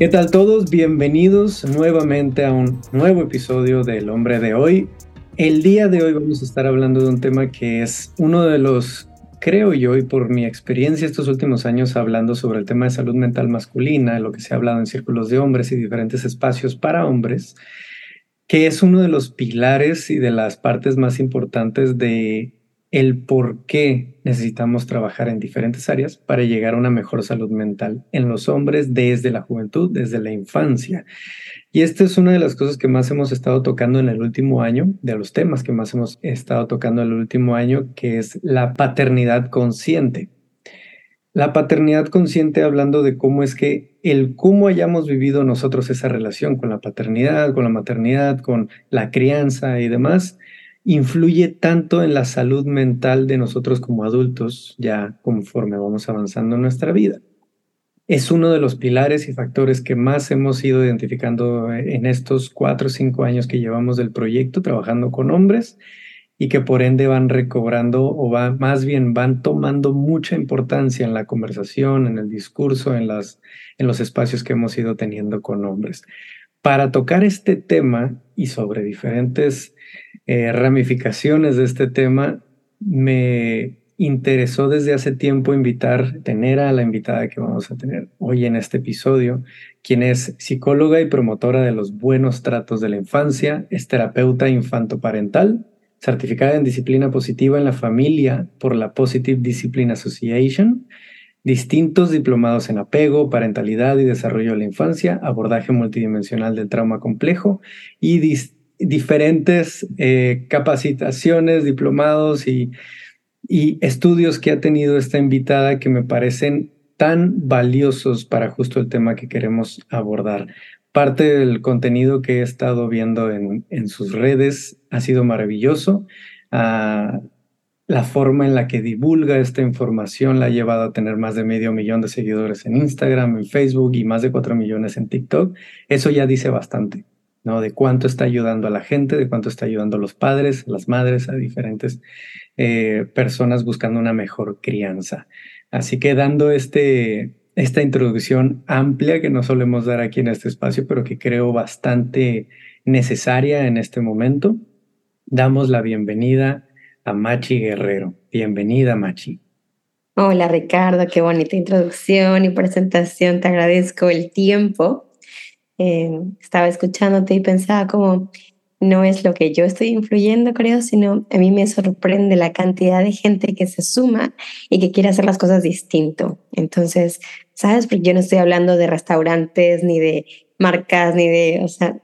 ¿Qué tal todos? Bienvenidos nuevamente a un nuevo episodio del Hombre de Hoy. El día de hoy vamos a estar hablando de un tema que es uno de los, creo yo, y por mi experiencia estos últimos años hablando sobre el tema de salud mental masculina, lo que se ha hablado en círculos de hombres y diferentes espacios para hombres, que es uno de los pilares y de las partes más importantes de el por qué necesitamos trabajar en diferentes áreas para llegar a una mejor salud mental en los hombres desde la juventud, desde la infancia. Y esta es una de las cosas que más hemos estado tocando en el último año, de los temas que más hemos estado tocando en el último año, que es la paternidad consciente. La paternidad consciente hablando de cómo es que el cómo hayamos vivido nosotros esa relación con la paternidad, con la maternidad, con la crianza y demás, influye tanto en la salud mental de nosotros como adultos, ya conforme vamos avanzando en nuestra vida. Es uno de los pilares y factores que más hemos ido identificando en estos cuatro o cinco años que llevamos del proyecto trabajando con hombres y que por ende van recobrando o va, más bien van tomando mucha importancia en la conversación, en el discurso, en, las, en los espacios que hemos ido teniendo con hombres. Para tocar este tema y sobre diferentes eh, ramificaciones de este tema, me interesó desde hace tiempo invitar, tener a la invitada que vamos a tener hoy en este episodio, quien es psicóloga y promotora de los buenos tratos de la infancia, es terapeuta infantoparental, certificada en disciplina positiva en la familia por la Positive Discipline Association, distintos diplomados en apego, parentalidad y desarrollo de la infancia, abordaje multidimensional del trauma complejo y diferentes eh, capacitaciones, diplomados y, y estudios que ha tenido esta invitada que me parecen tan valiosos para justo el tema que queremos abordar. Parte del contenido que he estado viendo en, en sus redes ha sido maravilloso. Ah, la forma en la que divulga esta información la ha llevado a tener más de medio millón de seguidores en Instagram, en Facebook y más de cuatro millones en TikTok. Eso ya dice bastante. ¿No? De cuánto está ayudando a la gente, de cuánto está ayudando a los padres, a las madres, a diferentes eh, personas buscando una mejor crianza. Así que dando este, esta introducción amplia que no solemos dar aquí en este espacio, pero que creo bastante necesaria en este momento, damos la bienvenida a Machi Guerrero. Bienvenida, Machi. Hola Ricardo, qué bonita introducción y presentación. Te agradezco el tiempo eh, estaba escuchándote y pensaba como, no es lo que yo estoy influyendo, creo, sino a mí me sorprende la cantidad de gente que se suma y que quiere hacer las cosas distinto. Entonces, ¿sabes? Porque yo no estoy hablando de restaurantes, ni de marcas, ni de, o sea,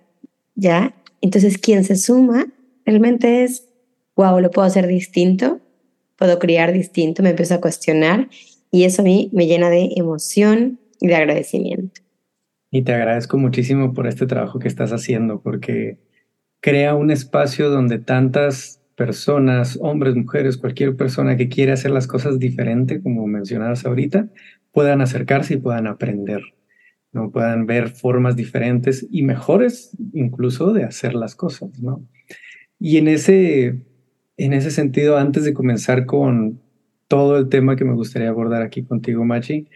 ya. Entonces, quien se suma realmente es, wow, lo puedo hacer distinto, puedo criar distinto, me empiezo a cuestionar y eso a mí me llena de emoción y de agradecimiento. Y te agradezco muchísimo por este trabajo que estás haciendo, porque crea un espacio donde tantas personas, hombres, mujeres, cualquier persona que quiera hacer las cosas diferente, como mencionabas ahorita, puedan acercarse y puedan aprender, ¿no? Puedan ver formas diferentes y mejores incluso de hacer las cosas, ¿no? Y en ese, en ese sentido, antes de comenzar con todo el tema que me gustaría abordar aquí contigo, Machi,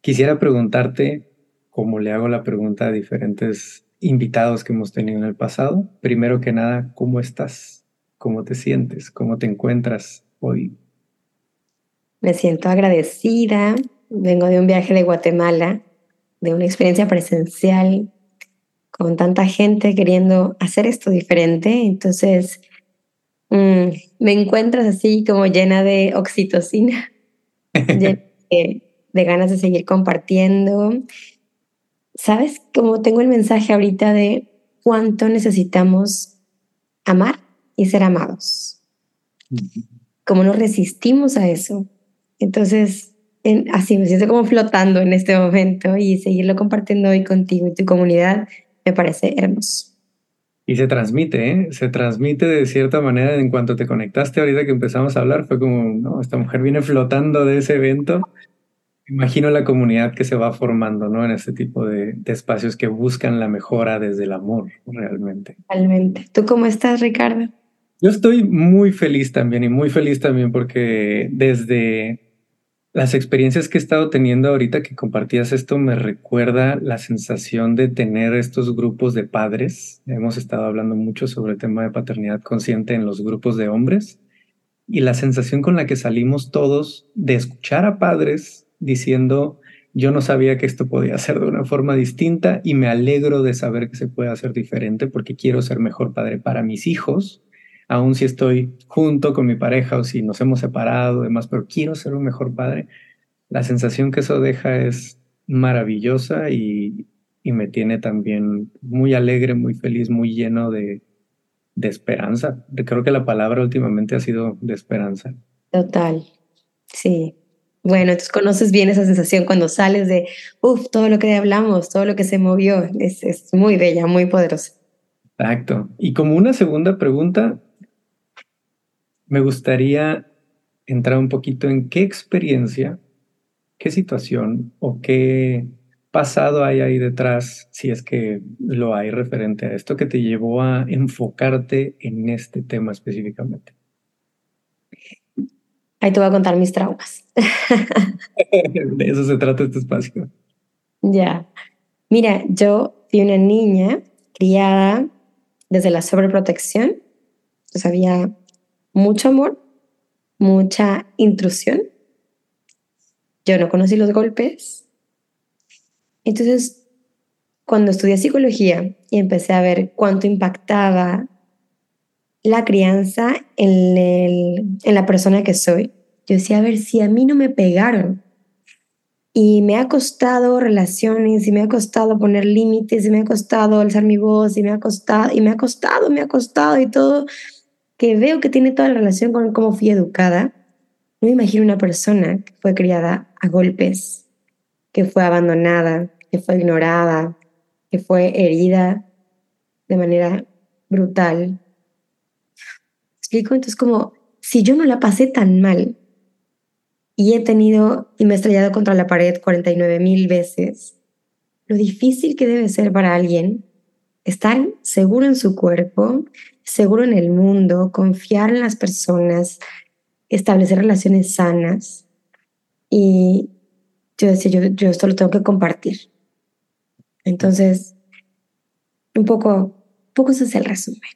quisiera preguntarte como le hago la pregunta a diferentes invitados que hemos tenido en el pasado. Primero que nada, ¿cómo estás? ¿Cómo te sientes? ¿Cómo te encuentras hoy? Me siento agradecida. Vengo de un viaje de Guatemala, de una experiencia presencial con tanta gente queriendo hacer esto diferente. Entonces, mm, me encuentras así como llena de oxitocina, llena de ganas de seguir compartiendo ¿Sabes? Como tengo el mensaje ahorita de cuánto necesitamos amar y ser amados. Cómo nos resistimos a eso. Entonces, así me siento como flotando en este momento y seguirlo compartiendo hoy contigo y tu comunidad me parece hermoso. Y se transmite, ¿eh? Se transmite de cierta manera en cuanto te conectaste ahorita que empezamos a hablar, fue como, no, esta mujer viene flotando de ese evento Imagino la comunidad que se va formando, ¿no? En este tipo de, espacios que buscan la mejora desde el amor, realmente. Totalmente. ¿Tú cómo estás, Ricardo? Yo estoy muy feliz también y muy feliz también porque desde las experiencias que he estado teniendo ahorita que compartías esto me recuerda la sensación de tener estos grupos de padres. Hemos estado hablando mucho sobre el tema de paternidad consciente en los grupos de hombres y la sensación con la que salimos todos de escuchar a padres diciendo, yo no sabía que esto podía ser de una forma distinta y me alegro de saber que se puede hacer diferente porque quiero ser mejor padre para mis hijos aún si estoy junto con mi pareja o si nos hemos separado, demás, pero quiero ser un mejor padre, la sensación que eso deja es maravillosa y, me tiene también muy alegre, muy feliz, muy lleno de, de esperanza. Creo que la palabra últimamente ha sido de esperanza. Total, sí. Bueno, entonces conoces bien esa sensación cuando sales de, uff, todo lo que hablamos, todo lo que se movió, es, es muy bella, muy poderosa. Exacto. Y como una segunda pregunta, me gustaría entrar un poquito en qué experiencia, qué situación o qué pasado hay ahí detrás, si es que lo hay referente a esto, que te llevó a enfocarte en este tema específicamente. Ahí te voy a contar mis traumas. de eso se trata este espacio. Ya. Mira, yo fui una niña criada desde la sobreprotección. Entonces había mucho amor, mucha intrusión. Yo no conocí los golpes. Entonces, cuando estudié psicología y empecé a ver cuánto impactaba la crianza en, en la persona que soy, yo decía, a ver, si a mí no me pegaron y me ha costado relaciones y me ha costado poner límites y me ha costado alzar mi voz y me ha costado y me ha costado, me ha costado y todo, que veo que tiene toda la relación con cómo fui educada, no me imagino una persona que fue criada a golpes, que fue abandonada, que fue ignorada, que fue herida de manera brutal. ¿Explico? Entonces, como si yo no la pasé tan mal y he tenido y me he estrellado contra la pared 49 mil veces, lo difícil que debe ser para alguien estar seguro en su cuerpo, seguro en el mundo, confiar en las personas, establecer relaciones sanas. Y yo decía, yo, yo esto lo tengo que compartir. Entonces, un poco, poco ese es el resumen.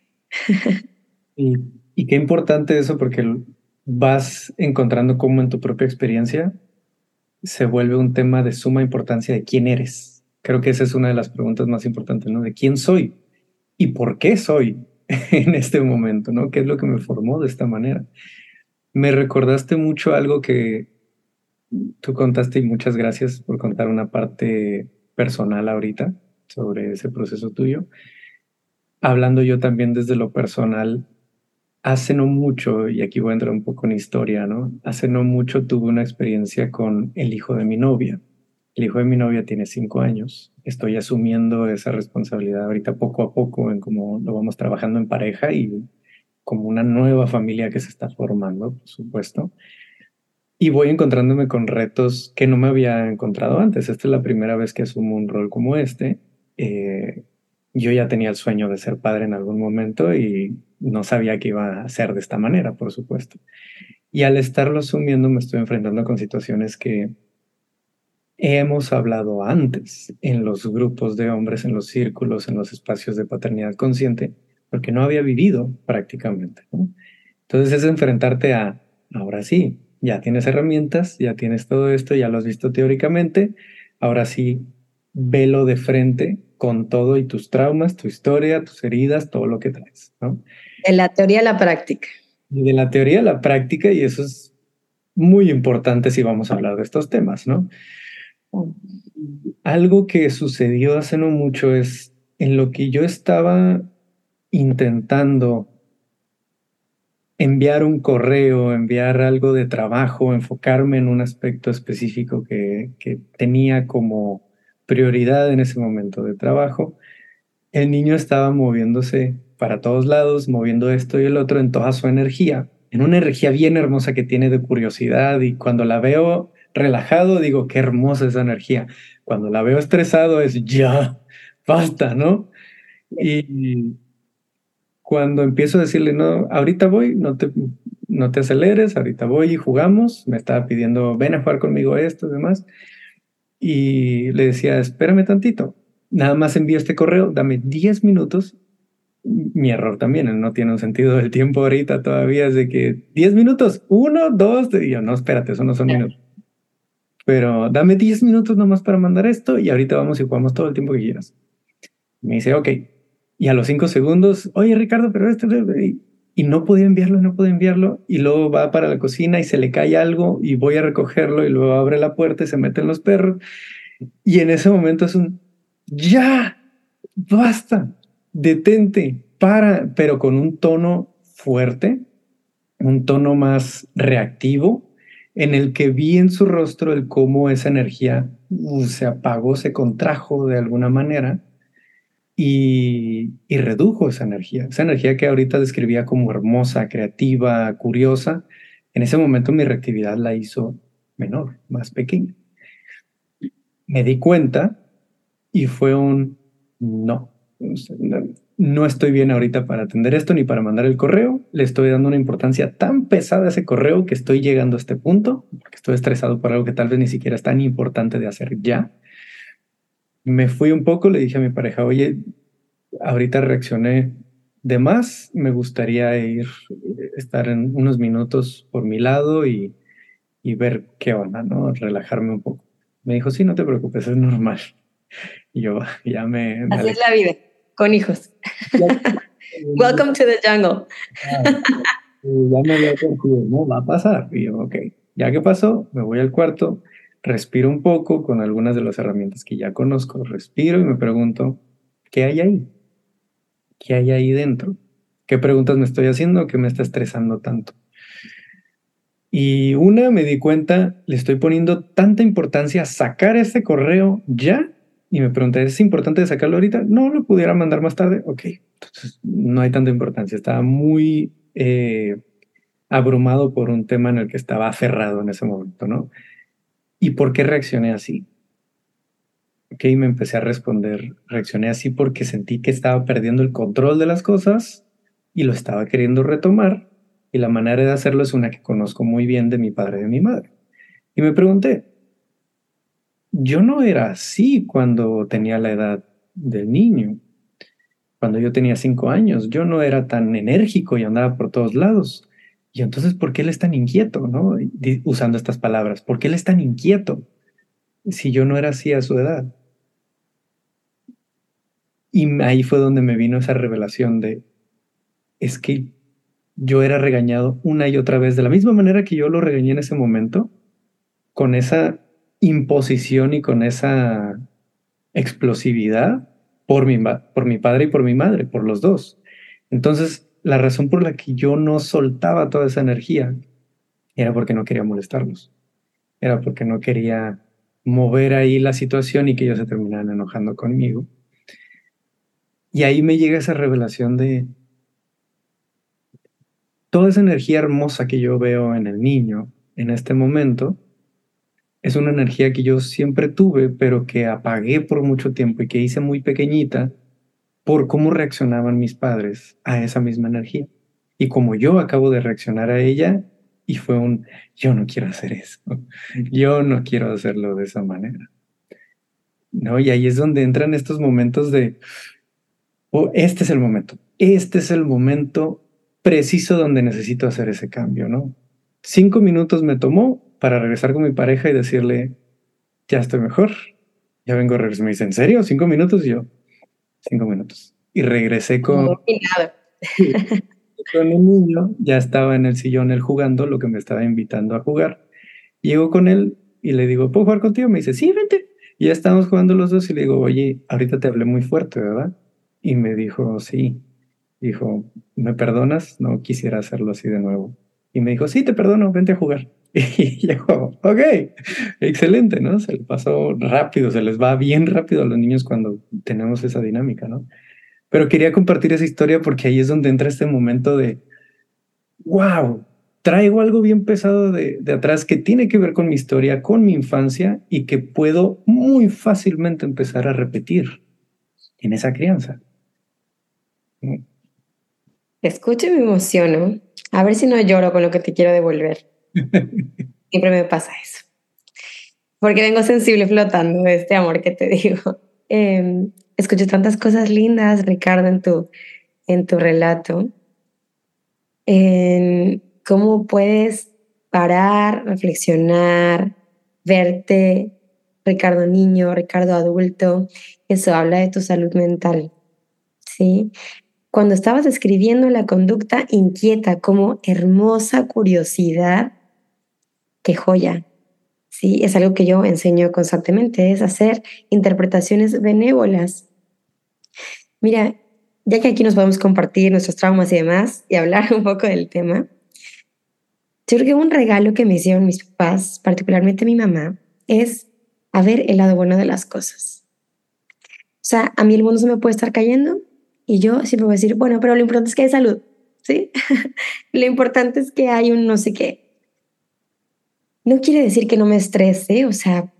y, y qué importante eso porque vas encontrando cómo en tu propia experiencia se vuelve un tema de suma importancia de quién eres. Creo que esa es una de las preguntas más importantes, ¿no? De quién soy y por qué soy en este momento, ¿no? ¿Qué es lo que me formó de esta manera? Me recordaste mucho algo que tú contaste y muchas gracias por contar una parte personal ahorita sobre ese proceso tuyo. Hablando yo también desde lo personal, hace no mucho, y aquí voy a entrar un poco en historia, ¿no? Hace no mucho tuve una experiencia con el hijo de mi novia. El hijo de mi novia tiene cinco años. Estoy asumiendo esa responsabilidad ahorita poco a poco en cómo lo vamos trabajando en pareja y como una nueva familia que se está formando, por supuesto. Y voy encontrándome con retos que no me había encontrado antes. Esta es la primera vez que asumo un rol como este. Eh, yo ya tenía el sueño de ser padre en algún momento y no sabía que iba a ser de esta manera, por supuesto. Y al estarlo asumiendo me estoy enfrentando con situaciones que hemos hablado antes en los grupos de hombres, en los círculos, en los espacios de paternidad consciente, porque no había vivido prácticamente. Entonces es enfrentarte a, ahora sí, ya tienes herramientas, ya tienes todo esto, ya lo has visto teóricamente, ahora sí, velo de frente con todo y tus traumas, tu historia, tus heridas, todo lo que traes. De la teoría a la práctica. De la teoría a la práctica, y eso es muy importante si vamos a hablar de estos temas, ¿no? Algo que sucedió hace no mucho es en lo que yo estaba intentando enviar un correo, enviar algo de trabajo, enfocarme en un aspecto específico que, que tenía como prioridad en ese momento de trabajo, el niño estaba moviéndose para todos lados, moviendo esto y el otro en toda su energía, en una energía bien hermosa que tiene de curiosidad y cuando la veo relajado, digo, qué hermosa esa energía. Cuando la veo estresado es ya, basta, ¿no? Y cuando empiezo a decirle, no, ahorita voy, no te, no te aceleres, ahorita voy y jugamos. Me estaba pidiendo, ven a jugar conmigo esto y demás. Y le decía, espérame tantito, nada más envío este correo, dame 10 minutos. Mi error también, no tiene un sentido del tiempo ahorita todavía, es de que 10 minutos, uno, dos, y yo, no, espérate, eso no son minutos. Pero dame 10 minutos nomás para mandar esto y ahorita vamos y jugamos todo el tiempo que quieras. Me dice, ok. Y a los 5 segundos, oye Ricardo, pero esto, y no podía enviarlo, no podía enviarlo, y luego va para la cocina y se le cae algo y voy a recogerlo y luego abre la puerta y se meten los perros. Y en ese momento es un, ya, basta, detente, para, pero con un tono fuerte, un tono más reactivo, en el que vi en su rostro el cómo esa energía uh, se apagó, se contrajo de alguna manera y, y, redujo esa energía. Esa energía que ahorita describía como hermosa, creativa, curiosa, en ese momento mi reactividad la hizo menor, más pequeña. Me di cuenta y fue un no. No estoy bien ahorita para atender esto ni para mandar el correo. Le estoy dando una importancia tan pesada a ese correo que estoy llegando a este punto, porque estoy estresado por algo que tal vez ni siquiera es tan importante de hacer ya. Me fui un poco, le dije a mi pareja, oye, ahorita reaccioné de más, me gustaría ir, estar en unos minutos por mi lado y, y ver qué onda, ¿no? Relajarme un poco. Me dijo, sí, no te preocupes, es normal. Y yo ya me... Así es la vida, con hijos. Welcome to the jungle. Ah, ya me había no, va a pasar. Y yo, ok, ya que pasó, me voy al cuarto, respiro un poco con algunas de las herramientas que ya conozco, respiro y me pregunto, ¿qué hay ahí? ¿Qué hay ahí dentro? ¿Qué preguntas me estoy haciendo que me está estresando tanto? Y una, me di cuenta, le estoy poniendo tanta importancia a sacar este correo ya. Y me pregunté, ¿es importante sacarlo ahorita? No, lo pudiera mandar más tarde. Ok, entonces no hay tanta importancia. Estaba muy eh, abrumado por un tema en el que estaba aferrado en ese momento, ¿no? ¿Y por qué reaccioné así? Ok, me empecé a responder. Reaccioné así porque sentí que estaba perdiendo el control de las cosas y lo estaba queriendo retomar y la manera de hacerlo es una que conozco muy bien de mi padre y de mi madre. Y me pregunté, yo no era así cuando tenía la edad del niño. Cuando yo tenía cinco años, yo no era tan enérgico y andaba por todos lados. Y entonces, ¿por qué él es tan inquieto? ¿no? Usando estas palabras, ¿por qué él es tan inquieto si yo no era así a su edad? Y ahí fue donde me vino esa revelación de, es que yo era regañado una y otra vez, de la misma manera que yo lo regañé en ese momento, con esa imposición y con esa explosividad por mi, por mi padre y por mi madre, por los dos. Entonces, la razón por la que yo no soltaba toda esa energía era porque no quería molestarlos. Era porque no quería mover ahí la situación y que ellos se terminaran enojando conmigo. Y ahí me llega esa revelación de, toda esa energía hermosa que yo veo en el niño en este momento es una energía que yo siempre tuve, pero que apagué por mucho tiempo y que hice muy pequeñita por cómo reaccionaban mis padres a esa misma energía. Y como yo acabo de reaccionar a ella, y fue un, yo no quiero hacer eso, yo no quiero hacerlo de esa manera. ¿No? Y ahí es donde entran estos momentos de, oh, este es el momento, este es el momento preciso donde necesito hacer ese cambio, ¿no? Cinco minutos me tomó para regresar con mi pareja y decirle, ya estoy mejor, ya vengo a regresar. Me dice, ¿en serio? ¿Cinco minutos? Y yo, cinco minutos. Y regresé con... con el niño, ya estaba en el sillón él jugando, lo que me estaba invitando a jugar. Llego con él y le digo, ¿puedo jugar contigo? Me dice, sí, vente. Y ya estamos jugando los dos y le digo, oye, ahorita te hablé muy fuerte, ¿verdad? Y me dijo, sí dijo, ¿me perdonas? No quisiera hacerlo así de nuevo. Y me dijo, sí, te perdono, vente a jugar. Y yo, ok, excelente, ¿no? Se le pasó rápido, se les va bien rápido a los niños cuando tenemos esa dinámica, ¿no? Pero quería compartir esa historia porque ahí es donde entra este momento de, wow, traigo algo bien pesado de, de atrás que tiene que ver con mi historia, con mi infancia y que puedo muy fácilmente empezar a repetir en esa crianza escucho y me emociono A ver si no lloro con lo que te quiero devolver. Siempre me pasa eso. Porque vengo sensible flotando de este amor que te digo. Em, escucho tantas cosas lindas, Ricardo, en tu, en tu relato. En cómo puedes parar, reflexionar, verte, Ricardo niño, Ricardo adulto. Eso habla de tu salud mental. ¿Sí? Cuando estabas escribiendo la conducta inquieta como hermosa curiosidad, qué joya. Sí, es algo que yo enseño constantemente, es hacer interpretaciones benévolas. Mira, ya que aquí nos podemos compartir nuestros traumas y demás y hablar un poco del tema, yo creo que un regalo que me hicieron mis papás, particularmente mi mamá, es a ver el lado bueno de las cosas. O sea, a mí el mundo se me puede estar cayendo y yo siempre voy a decir, bueno, pero lo importante es que hay salud, ¿sí? lo importante es que hay un no sé qué. No quiere decir que no me estrese, o sea,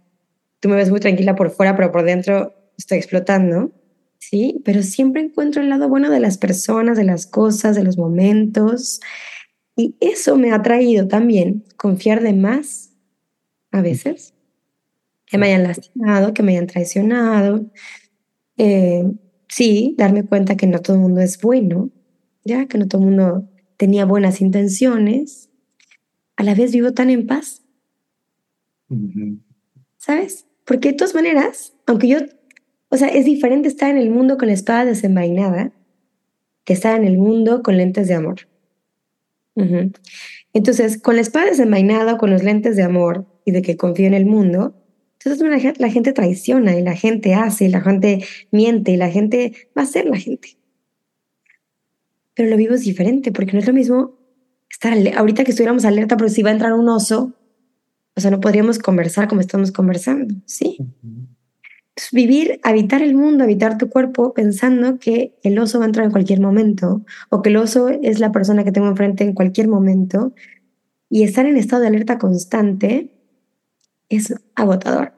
tú me ves muy tranquila por fuera, pero por dentro estoy explotando, ¿sí? Pero siempre encuentro el lado bueno de las personas, de las cosas, de los momentos. Y eso me ha traído también confiar de más a veces, que me hayan lastimado, que me hayan traicionado, eh, sí, darme cuenta que no todo el mundo es bueno, ya que no todo el mundo tenía buenas intenciones, a la vez vivo tan en paz. ¿Sabes? Porque de todas maneras, aunque yo, o sea, es diferente estar en el mundo con la espada desenvainada que estar en el mundo con lentes de amor. Entonces, con la espada desenvainada, con los lentes de amor y de que confío en el mundo, entonces la gente traiciona y la gente hace y la gente miente y la gente va a ser la gente. Pero lo vivo es diferente porque no es lo mismo estar ahorita que estuviéramos alerta, pero si va a entrar un oso, o sea, no podríamos conversar como estamos conversando, ¿sí? Entonces, vivir, habitar el mundo, habitar tu cuerpo pensando que el oso va a entrar en cualquier momento o que el oso es la persona que tengo enfrente en cualquier momento y estar en estado de alerta constante es agotador,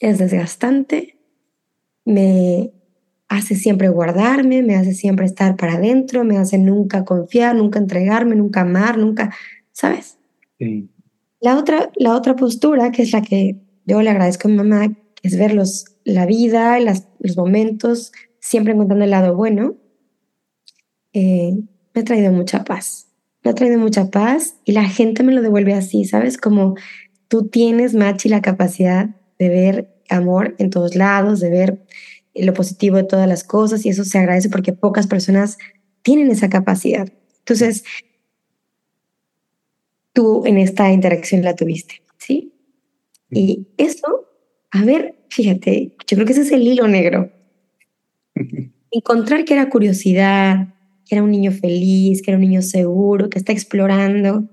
es desgastante, me hace siempre guardarme, me hace siempre estar para adentro, me hace nunca confiar, nunca entregarme, nunca amar, nunca, ¿sabes? Sí. La otra, la otra postura, que es la que yo le agradezco a mi mamá, es ver la vida, los momentos, siempre encontrando el lado bueno, eh, me ha traído mucha paz. Me ha traído mucha paz y la gente me lo devuelve así, ¿sabes? Como tú tienes, Machi, la capacidad de ver amor en todos lados, de ver lo positivo de todas las cosas y eso se agradece porque pocas personas tienen esa capacidad. Entonces, tú en esta interacción la tuviste, ¿sí? Y eso, a ver, fíjate, yo creo que ese es el hilo negro. Encontrar que era curiosidad, que era un niño feliz, que era un niño seguro, que está explorando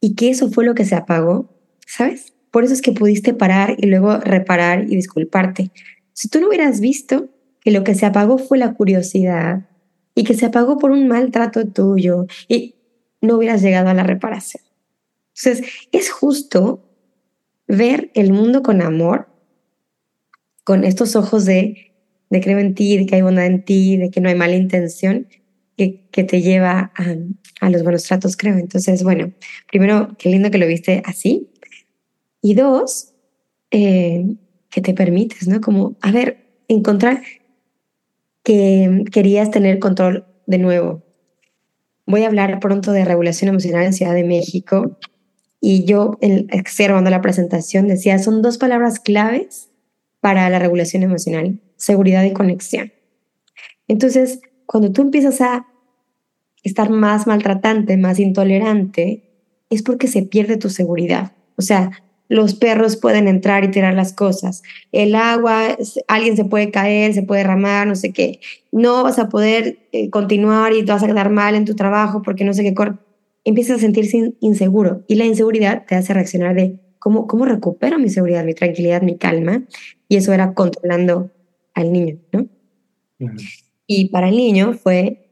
y que eso fue lo que se apagó ¿sabes? Por eso es que pudiste parar y luego reparar y disculparte. Si tú no hubieras visto que lo que se apagó fue la curiosidad y que se apagó por un maltrato tuyo y no hubieras llegado a la reparación. Entonces, es justo ver el mundo con amor, con estos ojos de, de creo en ti, de que hay bondad en ti, de que no hay mala intención, que, que te lleva a, a, los buenos tratos, creo. Entonces, bueno, primero, qué lindo que lo viste así, y dos, eh, que te permites, ¿no? Como, a ver, encontrar que querías tener control de nuevo. Voy a hablar pronto de regulación emocional en Ciudad de México y yo, observando la presentación, decía, son dos palabras claves para la regulación emocional, seguridad y conexión. Entonces, cuando tú empiezas a estar más maltratante, más intolerante, es porque se pierde tu seguridad. O sea, los perros pueden entrar y tirar las cosas. El agua, alguien se puede caer, se puede derramar, no sé qué. No vas a poder eh, continuar y te vas a quedar mal en tu trabajo porque no sé qué. Empiezas a sentirse inseguro y la inseguridad te hace reaccionar de cómo, cómo recupero mi seguridad, mi tranquilidad, mi calma. Y eso era controlando al niño, ¿no? Y para el niño fue,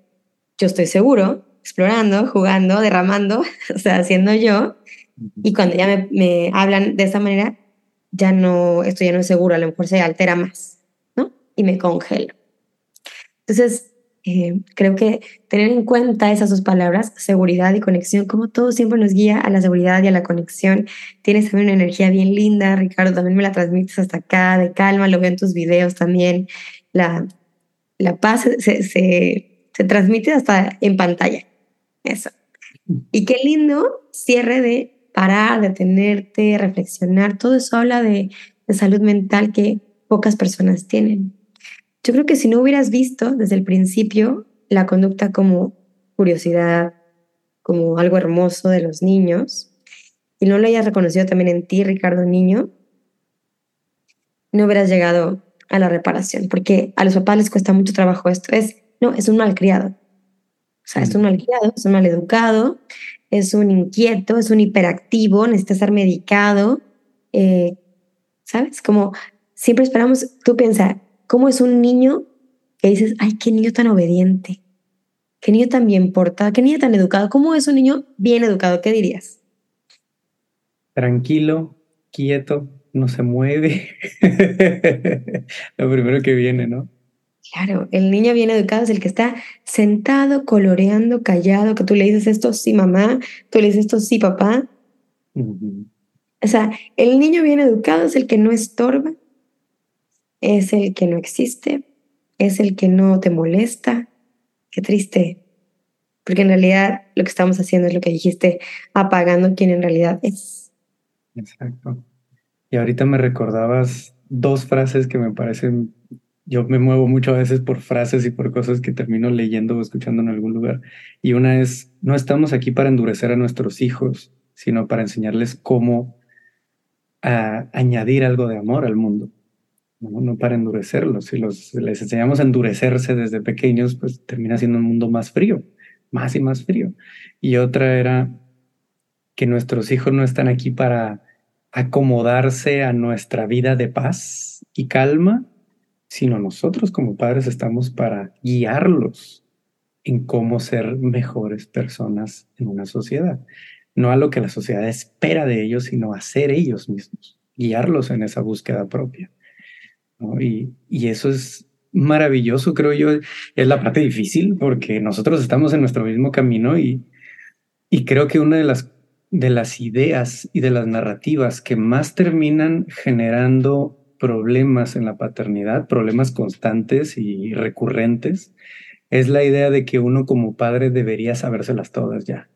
yo estoy seguro, explorando, jugando, derramando, o sea, haciendo yo, y cuando ya me, hablan de esa manera, ya no, esto ya no es seguro, a lo mejor se altera más, ¿no? Y me congelo. Entonces, Eh, creo que tener en cuenta esas dos palabras, seguridad y conexión, como todo siempre nos guía a la seguridad y a la conexión. Tienes también una energía bien linda, Ricardo, también me la transmites hasta acá, de calma, lo veo en tus videos también. La, la paz se, se, se transmite hasta en pantalla. Eso. Y qué lindo cierre de parar, detenerte, reflexionar. Todo eso habla de, salud mental que pocas personas tienen. Yo creo que si no hubieras visto desde el principio la conducta como curiosidad, como algo hermoso de los niños, y no lo hayas reconocido también en ti, Ricardo Niño, no hubieras llegado a la reparación, porque a los papás les cuesta mucho trabajo esto. Es, no, es un malcriado. O sea, es un malcriado, es un maleducado, es un inquieto, es un hiperactivo, necesita ser medicado. Eh, ¿Sabes? Como siempre esperamos, tú piensas, ¿Cómo es un niño que dices, ay, qué niño tan obediente? ¿Qué niño tan bien portado? ¿Qué niño tan educado? ¿Cómo es un niño bien educado? ¿Qué dirías? Tranquilo, quieto, no se mueve. Lo primero que viene, ¿no? Claro, el niño bien educado es el que está sentado, coloreando, callado, que tú le dices esto sí mamá, tú le dices esto sí papá. O sea, el niño bien educado es el que no estorba, es el que no existe, es el que no te molesta. Qué triste, porque en realidad lo que estamos haciendo es lo que dijiste, apagando quien en realidad es. Exacto. Y ahorita me recordabas dos frases que me parecen, yo me muevo mucho a veces por frases y por cosas que termino leyendo o escuchando en algún lugar. Y una es, no estamos aquí para endurecer a nuestros hijos, sino para enseñarles cómo añadir algo de amor al mundo. ¿no? para endurecerlos. Si los, les enseñamos a endurecerse desde pequeños, pues termina siendo un mundo más frío, más y más frío. Y otra era que nuestros hijos no están aquí para acomodarse a nuestra vida de paz y calma, sino nosotros como padres estamos para guiarlos en cómo ser mejores personas en una sociedad. No a lo que la sociedad espera de ellos, sino a ser ellos mismos, guiarlos en esa búsqueda propia. Y, y eso es maravilloso, creo yo. Es la parte difícil porque nosotros estamos en nuestro mismo camino y, y creo que una de las, de las ideas y de las narrativas que más terminan generando problemas en la paternidad, problemas constantes y recurrentes, es la idea de que uno como padre debería sabérselas todas ya,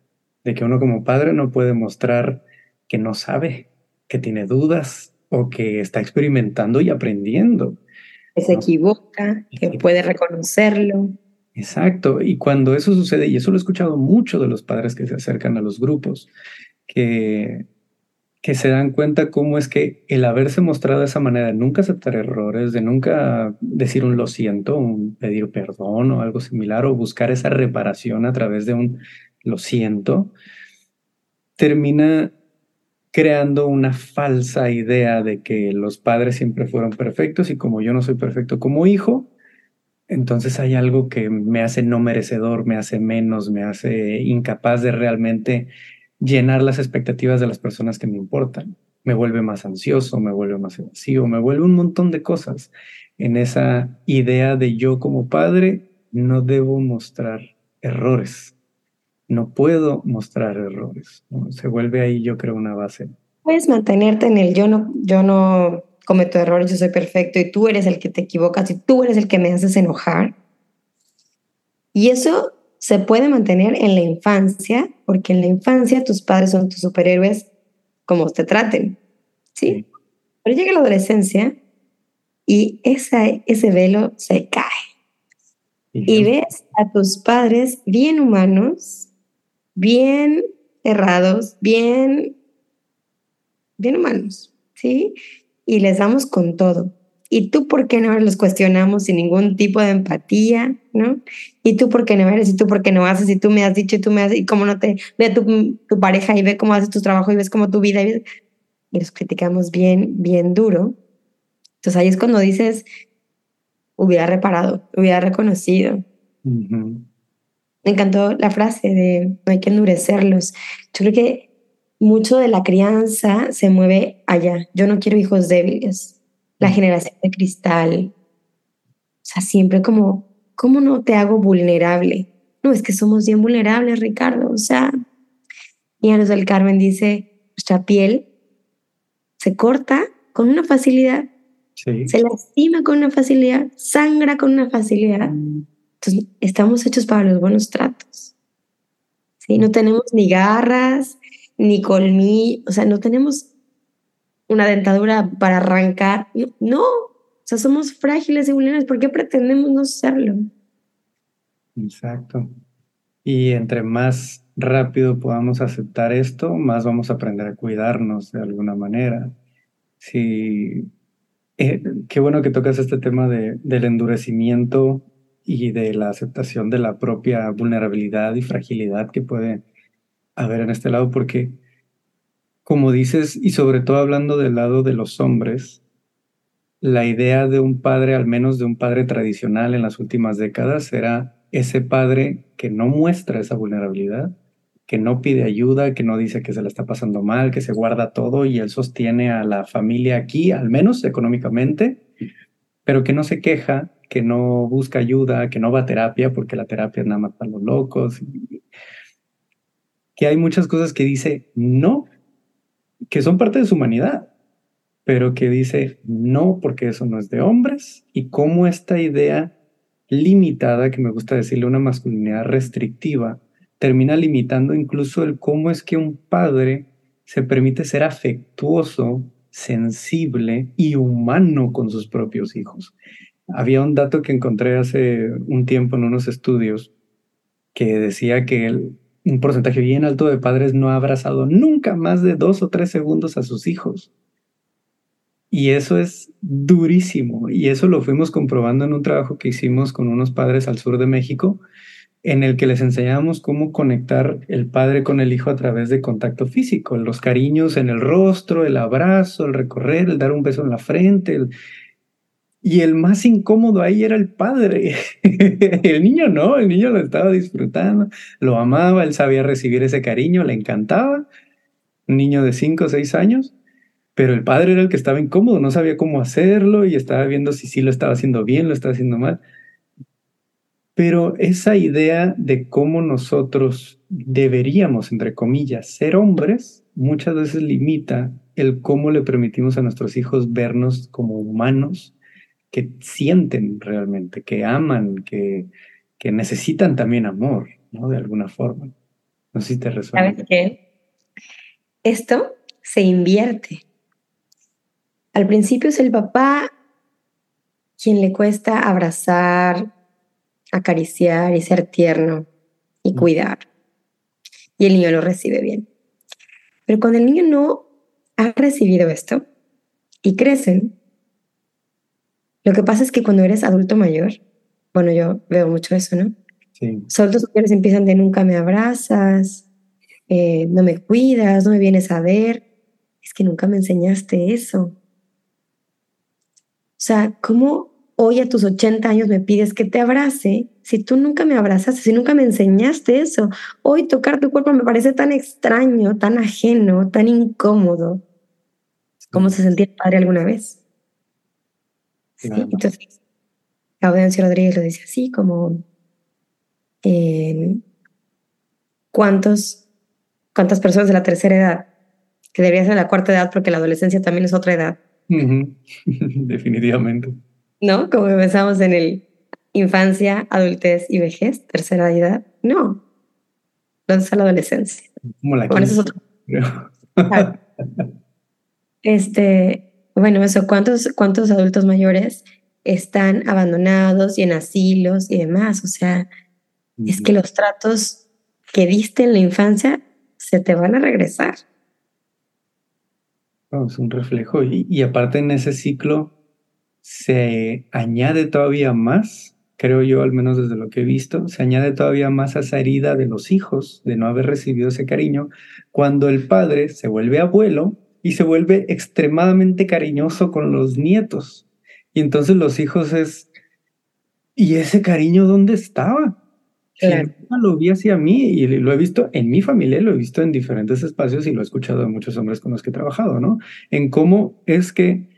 de que uno como padre no puede mostrar que no sabe, que tiene dudas, o que está experimentando y aprendiendo. Que se equivoca, que puede reconocerlo. Exacto. Y cuando eso sucede, y eso lo he escuchado mucho de los padres que se acercan a los grupos, que, que se dan cuenta cómo es que el haberse mostrado de esa manera, de nunca aceptar errores, de nunca decir un lo siento, un pedir perdón o algo similar, o buscar esa reparación a través de un lo siento, termina creando una falsa idea de que los padres siempre fueron perfectos y como yo no soy perfecto como hijo, entonces hay algo que me hace no merecedor, me hace menos, me hace incapaz de realmente llenar las expectativas de las personas que me importan. Me vuelve más ansioso, me vuelve más evasivo, me vuelve un montón de cosas en esa idea de yo como padre no debo mostrar errores no puedo mostrar errores. Se vuelve ahí, yo creo, una base. Puedes mantenerte en el yo no, yo no cometo errores, yo soy perfecto y tú eres el que te equivocas y tú eres el que me haces enojar. Y eso se puede mantener en la infancia, porque en la infancia tus padres son tus superhéroes como te traten, ¿sí? Pero llega la adolescencia y esa, ese velo se cae. Y ves a tus padres bien humanos, bien errados, bien, bien humanos, ¿sí? Y les damos con todo. ¿Y tú por qué no los cuestionamos sin ningún tipo de empatía, no? ¿Y tú por qué no eres? ¿Y tú por qué no haces? ¿Y tú me has dicho? ¿Y tú me has... ¿Y cómo no te... Ve a tu, tu pareja y ve cómo haces tu trabajo y ves cómo tu vida... Y, los criticamos bien, bien duro. Entonces ahí es cuando dices, hubiera reparado, hubiera reconocido. Me encantó la frase de no hay que endurecerlos. Yo creo que mucho de la crianza se mueve allá. Yo no quiero hijos débiles. La generación de cristal. O sea, siempre como ¿cómo no te hago vulnerable? No, es que somos bien vulnerables, Ricardo. O sea, y los del Carmen dice, nuestra piel se corta con una facilidad, se lastima con una facilidad, sangra con una facilidad. Entonces, estamos hechos para los buenos tratos. ¿sí? No tenemos ni garras, ni colmillos, o sea, no tenemos una dentadura para arrancar. No, o sea, somos frágiles y vulnerables. ¿Por qué pretendemos no serlo? Exacto. Y entre más rápido podamos aceptar esto, más vamos a aprender a cuidarnos de alguna manera. Sí, eh, qué bueno que tocas este tema de, del endurecimiento y de la aceptación de la propia vulnerabilidad y fragilidad que puede haber en este lado, porque como dices, y sobre todo hablando del lado de los hombres, la idea de un padre, al menos de un padre tradicional en las últimas décadas, era ese padre que no muestra esa vulnerabilidad, que no pide ayuda, que no dice que se la está pasando mal, que se guarda todo y él sostiene a la familia aquí, al menos económicamente, pero que no se queja, que no busca ayuda, que no va a terapia, porque la terapia es nada más para los locos. Que hay muchas cosas que dice no, que son parte de su humanidad, pero que dice no, porque eso no es de hombres, y cómo esta idea limitada, que me gusta decirle una masculinidad restrictiva, termina limitando incluso el cómo es que un padre se permite ser afectuoso, sensible y humano con sus propios hijos. Había un dato que encontré hace un tiempo en unos estudios que decía que un porcentaje bien alto de padres no ha abrazado nunca más de dos o tres segundos a sus hijos. Y eso es durísimo. Y eso lo fuimos comprobando en un trabajo que hicimos con unos padres al sur de México, en el que les enseñamos cómo conectar el padre con el hijo a través de contacto físico, los cariños en el rostro, el abrazo, el recorrer, el dar un beso en la frente. Y el más incómodo ahí era el padre. el niño no, el niño lo estaba disfrutando, lo amaba, él sabía recibir ese cariño, le encantaba. Un niño de 5 o 6 años, pero el padre era el que estaba incómodo, no sabía cómo hacerlo y estaba viendo si sí lo estaba haciendo bien, lo estaba haciendo mal. Pero esa idea de cómo nosotros deberíamos, entre comillas, ser hombres, muchas veces limita el cómo le permitimos a nuestros hijos vernos como humanos que sienten realmente, que aman, que, que necesitan también amor, ¿no? De alguna forma. No sé si te resuena. ¿Sabes qué? Esto se invierte. Al principio es el papá quien le cuesta abrazar, acariciar y ser tierno y mm. cuidar. Y el niño lo recibe bien. Pero cuando el niño no ha recibido esto y crecen, lo que pasa es que cuando eres adulto mayor, bueno, yo veo mucho eso, ¿no? Sí. Adultos mayores empiezan de nunca me abrazas, eh, no me cuidas, no me vienes a ver. Es que nunca me enseñaste eso. O sea, ¿cómo hoy a tus 80 años me pides que te abrace si tú nunca me abrazaste, si nunca me enseñaste eso? Hoy tocar tu cuerpo me parece tan extraño, tan ajeno, tan incómodo. ¿Cómo se sentía el padre alguna vez? Sí, entonces, Audencio Rodríguez lo dice así, como ¿cuántos, cuántas personas de la tercera edad, que debería ser la cuarta edad porque la adolescencia también es otra edad. Definitivamente. ¿no? Como pensamos en el infancia, adultez y vejez, tercera edad. No. ¿Dónde está la adolescencia? Como la este, bueno, eso, ¿cuántos, ¿cuántos adultos mayores están abandonados y en asilos y demás? O sea, es que los tratos que diste en la infancia se te van a regresar. es un reflejo. Y, y aparte en ese ciclo, se añade todavía más, creo yo, al menos desde lo que he visto, se añade todavía más a esa herida de los hijos de no haber recibido ese cariño, cuando el padre se vuelve abuelo y se vuelve extremadamente cariñoso con los nietos. Y entonces los hijos es, ¿y ese cariño dónde estaba? Claro. lo vi hacia mí y lo he visto en mi familia, lo he visto en diferentes espacios y lo he escuchado de muchos hombres con los que he trabajado, ¿no? En cómo es que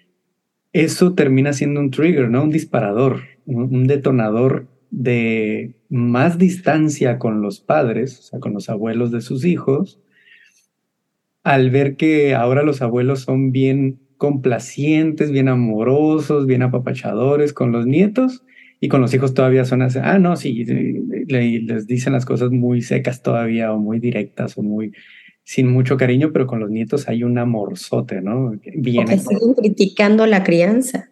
eso termina siendo un trigger, ¿no? Un disparador, un, detonador de más distancia con los padres, o sea, con los abuelos de sus hijos, al ver que ahora los abuelos son bien complacientes, bien amorosos, bien apapachadores con los nietos y con los hijos todavía son así, ah, no, sí, les dicen las cosas muy secas todavía o muy directas o muy sin mucho cariño, pero con los nietos hay un amorzote, ¿no? Bien. Porque siguen criticando la crianza.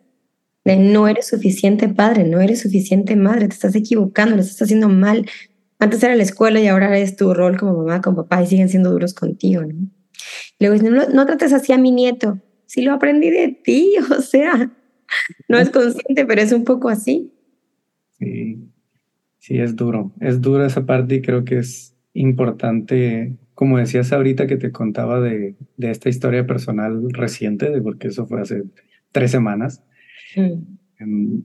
De no eres suficiente padre, no eres suficiente madre, te estás equivocando, lo estás haciendo mal. Antes era la escuela y ahora es tu rol como mamá, como papá y siguen siendo duros contigo, ¿no? Luego, no, no trates así a mi nieto. Si lo aprendí de ti, o sea, no es consciente, pero es un poco así. Sí, sí, es duro. Es duro esa parte y creo que es importante, como decías ahorita que te contaba de, de esta historia personal reciente, de porque eso fue hace tres semanas. Em,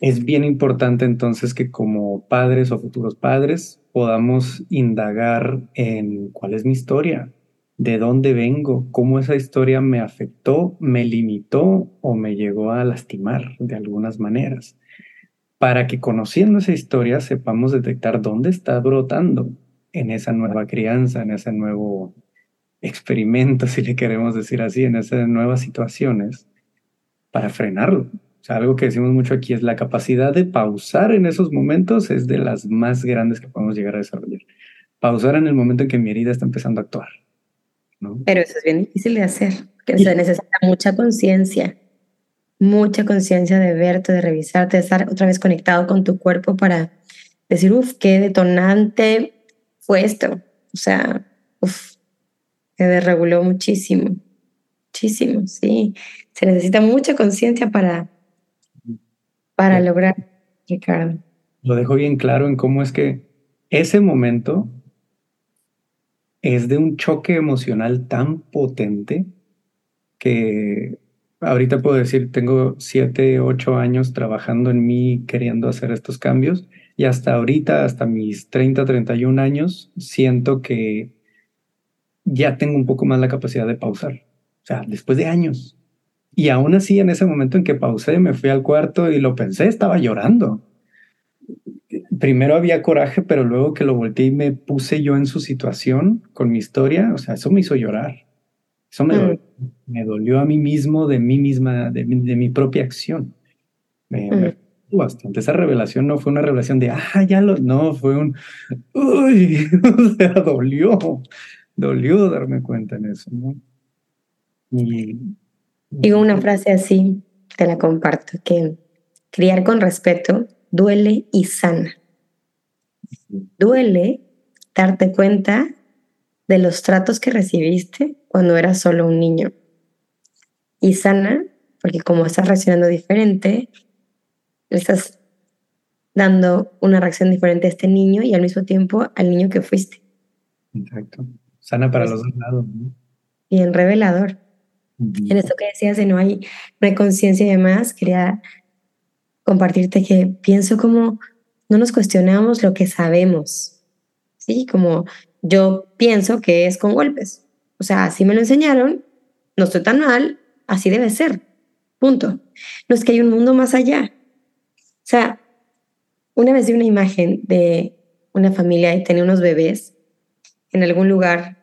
es bien importante entonces que como padres o futuros padres podamos indagar en cuál es mi historia, de dónde vengo, cómo esa historia me afectó, me limitó o me llegó a lastimar de algunas maneras, para que conociendo esa historia sepamos detectar dónde está brotando en esa nueva crianza, en ese nuevo experimento, si le queremos decir así, en esas nuevas situaciones, para frenarlo. O sea, algo que decimos mucho aquí es la capacidad de pausar en esos momentos es de las más grandes que podemos llegar a desarrollar. Pausar en el momento en que mi herida está empezando a actuar pero eso es bien difícil de hacer, que se necesita mucha conciencia, mucha conciencia de verte, de revisarte, de estar otra vez conectado con tu cuerpo para decir, uff, qué detonante fue esto. O sea, uff, se desreguló muchísimo, muchísimo, sí. Se necesita mucha conciencia para, para lograr, Ricardo. Lo dejo bien claro en cómo es que ese momento es de un choque emocional tan potente que ahorita puedo decir, tengo siete, ocho años trabajando en mí, queriendo hacer estos cambios, y hasta ahorita, hasta mis 30, 31 años, siento que ya tengo un poco más la capacidad de pausar. O sea, después de años. Y aún así, en ese momento en que pausé, me fui al cuarto y lo pensé, estaba llorando primero había coraje, pero luego que lo volteé y me puse yo en su situación con mi historia, o sea, eso me hizo llorar. Eso me, dolió, me dolió a mí mismo, de mí misma, de, mi propia acción. Me, mm. bastante. Esa revelación no fue una revelación de, ah, ya lo, no, fue un, uy, o sea, dolió, dolió darme cuenta en eso. ¿no? Y, Digo una frase así, te la comparto, que criar con respeto duele y sana. Duele darte cuenta de los tratos que recibiste cuando eras solo un niño. Y sana, porque como estás reaccionando diferente, le estás dando una reacción diferente a este niño y al mismo tiempo al niño que fuiste. Exacto. Sana para los dos lados. Y en revelador. En esto que decías de no hay, no conciencia y demás, quería compartirte que pienso como no nos cuestionamos lo que sabemos, ¿sí? Como yo pienso que es con golpes. O sea, así me lo enseñaron, no estoy tan mal, así debe ser, punto. No es que hay un mundo más allá. O sea, una vez vi una imagen de una familia y tenía unos bebés en algún lugar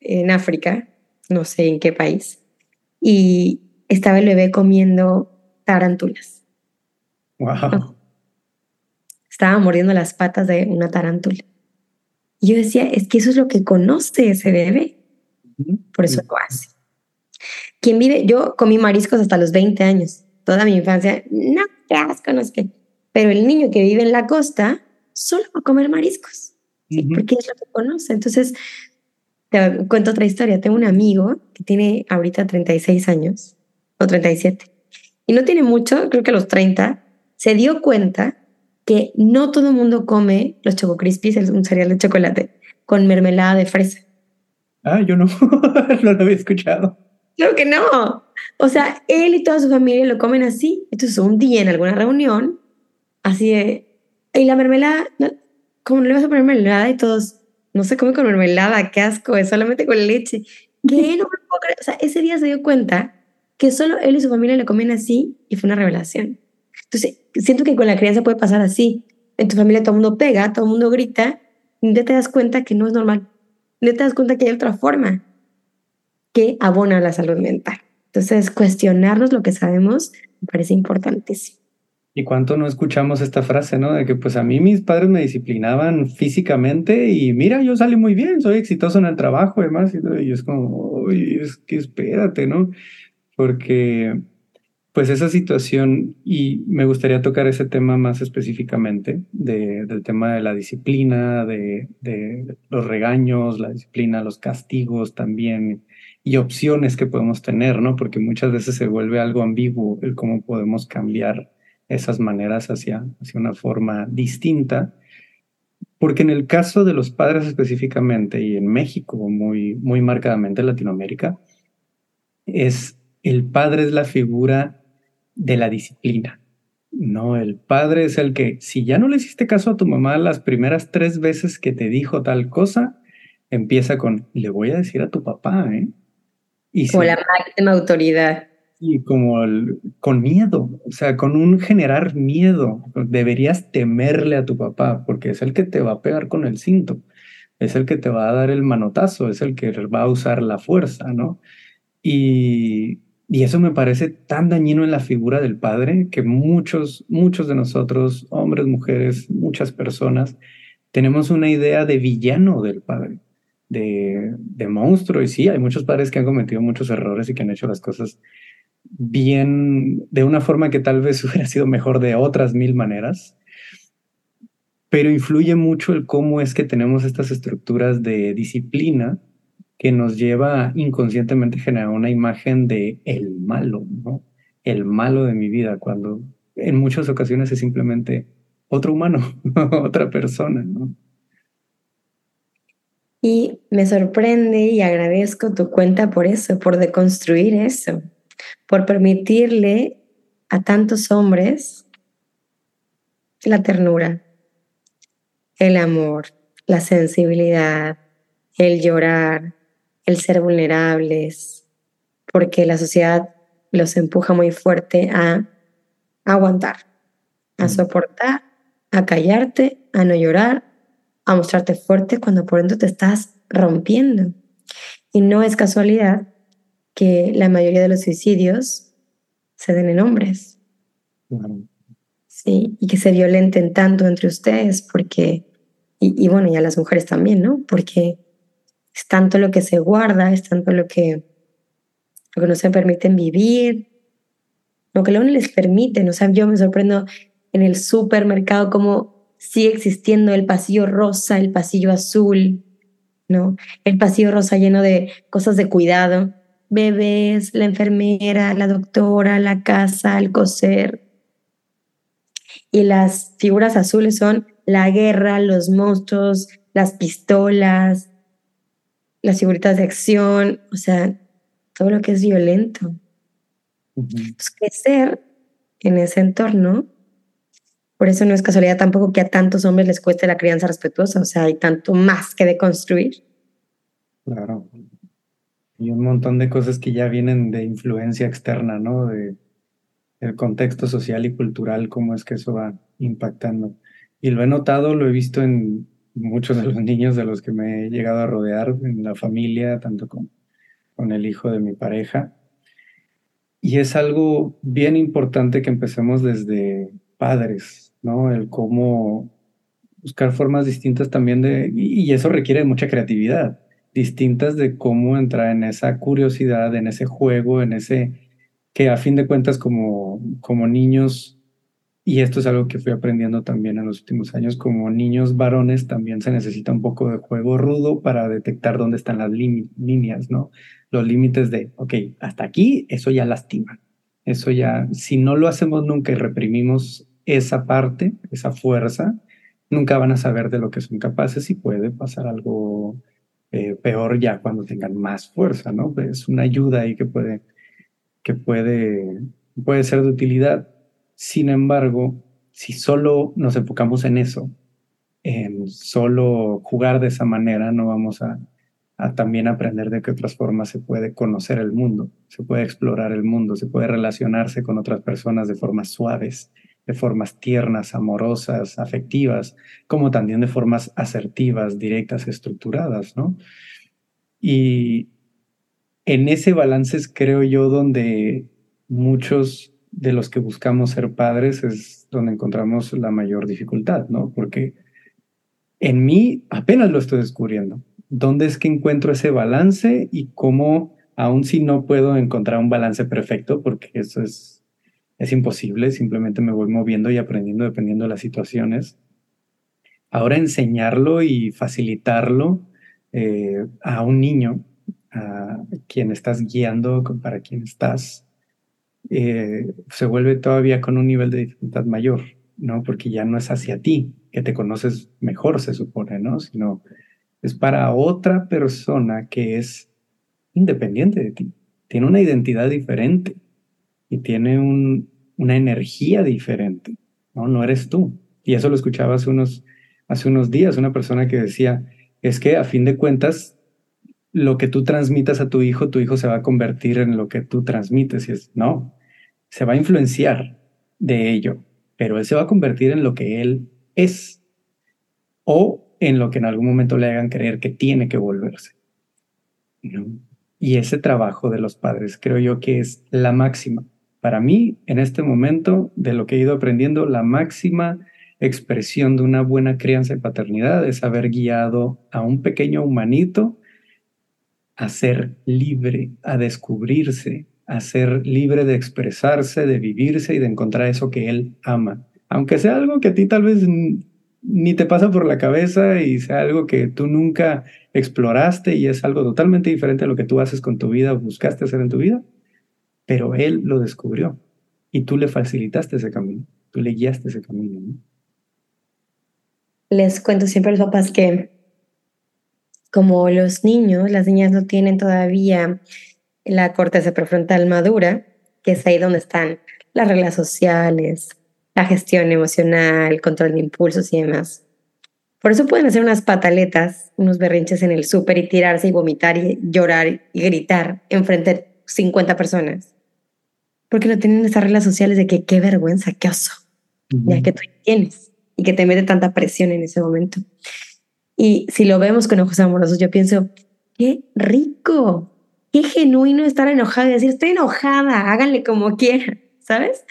en África, no sé en qué país, y estaba el bebé comiendo tarántulas. Wow. Estaba mordiendo las patas de una tarántula. Y yo decía, es que eso es lo que conoce ese bebé. Por eso lo hace. Quien vive, yo comí mariscos hasta los 20 años. Toda mi infancia, no, qué asco, no que. Pero el niño que vive en la costa solo va a comer mariscos. Porque es lo que conoce. Entonces, te cuento otra historia. Tengo un amigo que tiene ahorita 36 años, o 37, y no tiene mucho, creo que a los 30, se dio cuenta que no todo el mundo come los Choco Crispies, un cereal de chocolate, con mermelada de fresa. Ah, yo no, no lo había escuchado. Creo que no. O sea, él y toda su familia lo comen así. Entonces, un día en alguna reunión, así de, y la mermelada, ¿cómo le vas a poner mermelada? Y todos, no se come con mermelada, qué asco, es solamente con leche. ¿Qué? No O sea, ese día se dio cuenta que solo él y su familia lo comen así y fue una revelación. Entonces, siento que con la crianza puede pasar así. En tu familia todo el mundo pega, todo el mundo grita, y te das cuenta que no es normal. Ya te das cuenta que hay otra forma que abona la salud mental. Entonces, cuestionarnos lo que sabemos me parece importantísimo. ¿Y cuánto no escuchamos esta frase, no? De que pues a mí mis padres me disciplinaban físicamente y mira, yo salí muy bien, soy exitoso en el trabajo y demás. Y, es como, uy, es que espérate, ¿no? Porque pues esa situación, y me gustaría tocar ese tema más específicamente, de, del tema de la disciplina, de, los regaños, la disciplina, los castigos también, y opciones que podemos tener, ¿no? Porque muchas veces se vuelve algo ambiguo el cómo podemos cambiar esas maneras hacia, hacia una forma distinta. Porque en el caso de los padres específicamente, y en México muy, muy marcadamente en Latinoamérica, es el padre es la figura de la disciplina. No, el padre es el que, si ya no le hiciste caso a tu mamá las primeras tres veces que te dijo tal cosa, empieza con, le voy a decir a tu papá, ¿eh? Y como la máxima autoridad. Y como con miedo, o sea, con un generar miedo. Deberías temerle a tu papá porque es el que te va a pegar con el cinto, es el que te va a dar el manotazo, es el que va a usar la fuerza, ¿no? Y, y eso me parece tan dañino en la figura del padre que muchos, muchos de nosotros, hombres, mujeres, muchas personas, tenemos una idea de villano del padre de, monstruo. Y sí, hay muchos padres que han cometido muchos errores y que han hecho las cosas bien, de una forma que tal vez hubiera sido mejor de otras mil maneras. Pero influye mucho el cómo es que tenemos estas estructuras de disciplina que nos lleva inconscientemente a generar una imagen de el malo. El malo de mi vida, cuando en muchas ocasiones es simplemente otro humano, otra persona, ¿no? Y me sorprende y agradezco tu cuenta por eso, por deconstruir eso, por permitirle a tantos hombres la ternura, el amor, la sensibilidad, el llorar, el ser vulnerables, porque la sociedad los empuja muy fuerte a aguantar, a soportar, a callarte, a no llorar, a mostrarte fuerte cuando por dentro te estás rompiendo. Y no es casualidad que la mayoría de los suicidios se den en hombres. Sí, y que se violenten tanto entre ustedes porque, y, bueno, y a las mujeres también, ¿no? Porque es tanto lo que se guarda, es tanto lo que, lo que no se permiten vivir, lo que no les permiten. O sea, yo me sorprendo en el supermercado como sigue existiendo el pasillo rosa, el pasillo azul, ¿no? El pasillo rosa lleno de cosas de cuidado, bebés, la enfermera, la doctora, la casa, el coser. Y las figuras azules son la guerra, los monstruos, las pistolas, las figuritas de acción, o sea, todo lo que es violento. crecer en ese entorno por eso no es casualidad tampoco que a tantos hombres les cueste la crianza respetuosa, o sea, hay tanto más que deconstruir. Claro. Y un montón de cosas que ya vienen de influencia externa, ¿no? De el contexto social y cultural, cómo es que eso va impactando. Y lo he notado, lo he visto en muchos de los niños de los que me he llegado a rodear, en la familia, tanto con, con el hijo de mi pareja. Y es algo bien importante que empecemos desde padres, ¿no? El cómo buscar formas distintas también de, y eso requiere mucha creatividad, distintas de cómo entrar en esa curiosidad, en ese juego, en ese, que a fin de cuentas como, como niños, y esto es algo que fui aprendiendo también en los últimos años, como niños varones también se necesita un poco de juego rudo para detectar dónde están las líneas, ¿no? Los límites de, ok, hasta aquí, eso ya lastima. Eso ya, si no lo hacemos nunca y reprimimos esa parte, esa fuerza, nunca van a saber de lo que son capaces y puede pasar algo eh, peor ya cuando tengan más fuerza, ¿no? Es una ayuda ahí que puede, que puede, puede ser de utilidad. Sin embargo, si solo nos enfocamos en eso, en solo jugar de esa manera, no vamos a, también aprender de qué otras formas se puede conocer el mundo, se puede explorar el mundo, se puede relacionarse con otras personas de formas suaves, de formas tiernas, amorosas, afectivas, como también de formas asertivas, directas, estructuradas, ¿no? Y en ese balance es, creo yo, donde muchos de los que buscamos ser padres es donde encontramos la mayor dificultad, ¿no? Porque en mí apenas lo estoy descubriendo. ¿Dónde es que encuentro ese balance y cómo, aun si no puedo encontrar un balance perfecto, porque eso es, es imposible, simplemente me voy moviendo y aprendiendo dependiendo de las situaciones, ahora enseñarlo y facilitarlo eh, a un niño, a quien estás guiando, para quien estás eh, se vuelve todavía con un nivel de dificultad mayor, ¿no? Porque ya no es hacia ti, que te conoces mejor, se supone, ¿no? Sino es para otra persona que es independiente de ti, tiene una identidad diferente y tiene un, una energía diferente, ¿no? No eres tú. Y eso lo escuchaba hace unos, hace unos días, una persona que decía, es que a fin de cuentas, lo que tú transmitas a tu hijo, tu hijo se va a convertir en lo que tú transmites. Y es, no, se va a influenciar de ello, pero él se va a convertir en lo que él es o en lo que en algún momento le hagan creer que tiene que volverse. Y ese trabajo de los padres creo yo que es la máxima. Para mí, en este momento, de lo que he ido aprendiendo, la máxima expresión de una buena crianza y paternidad es haber guiado a un pequeño humanito a ser libre, a descubrirse, a ser libre de expresarse, de vivirse y de encontrar eso que él ama. Aunque sea algo que a ti tal vez ni te pasa por la cabeza y sea algo que tú nunca exploraste y es algo totalmente diferente a lo que tú haces con tu vida o buscaste hacer en tu vida, pero él lo descubrió y tú le facilitaste ese camino, tú le guiaste ese camino. Les cuento siempre a los papás que como los niños, las niñas no tienen todavía la corteza prefrontal madura, que es ahí donde están las reglas sociales, la gestión emocional, control de impulsos y demás. Por eso pueden hacer unas pataletas, unos berrinches en el súper y tirarse y vomitar y llorar y gritar enfrente de 50 personas. Porque no tienen esas reglas sociales de que qué vergüenza, qué oso, ya que tú tienes y que te mete tanta presión en ese momento. Y si lo vemos con ojos amorosos, yo pienso, qué rico, qué genuino estar enojada y decir, estoy enojada, háganle como quieran, ¿sabes?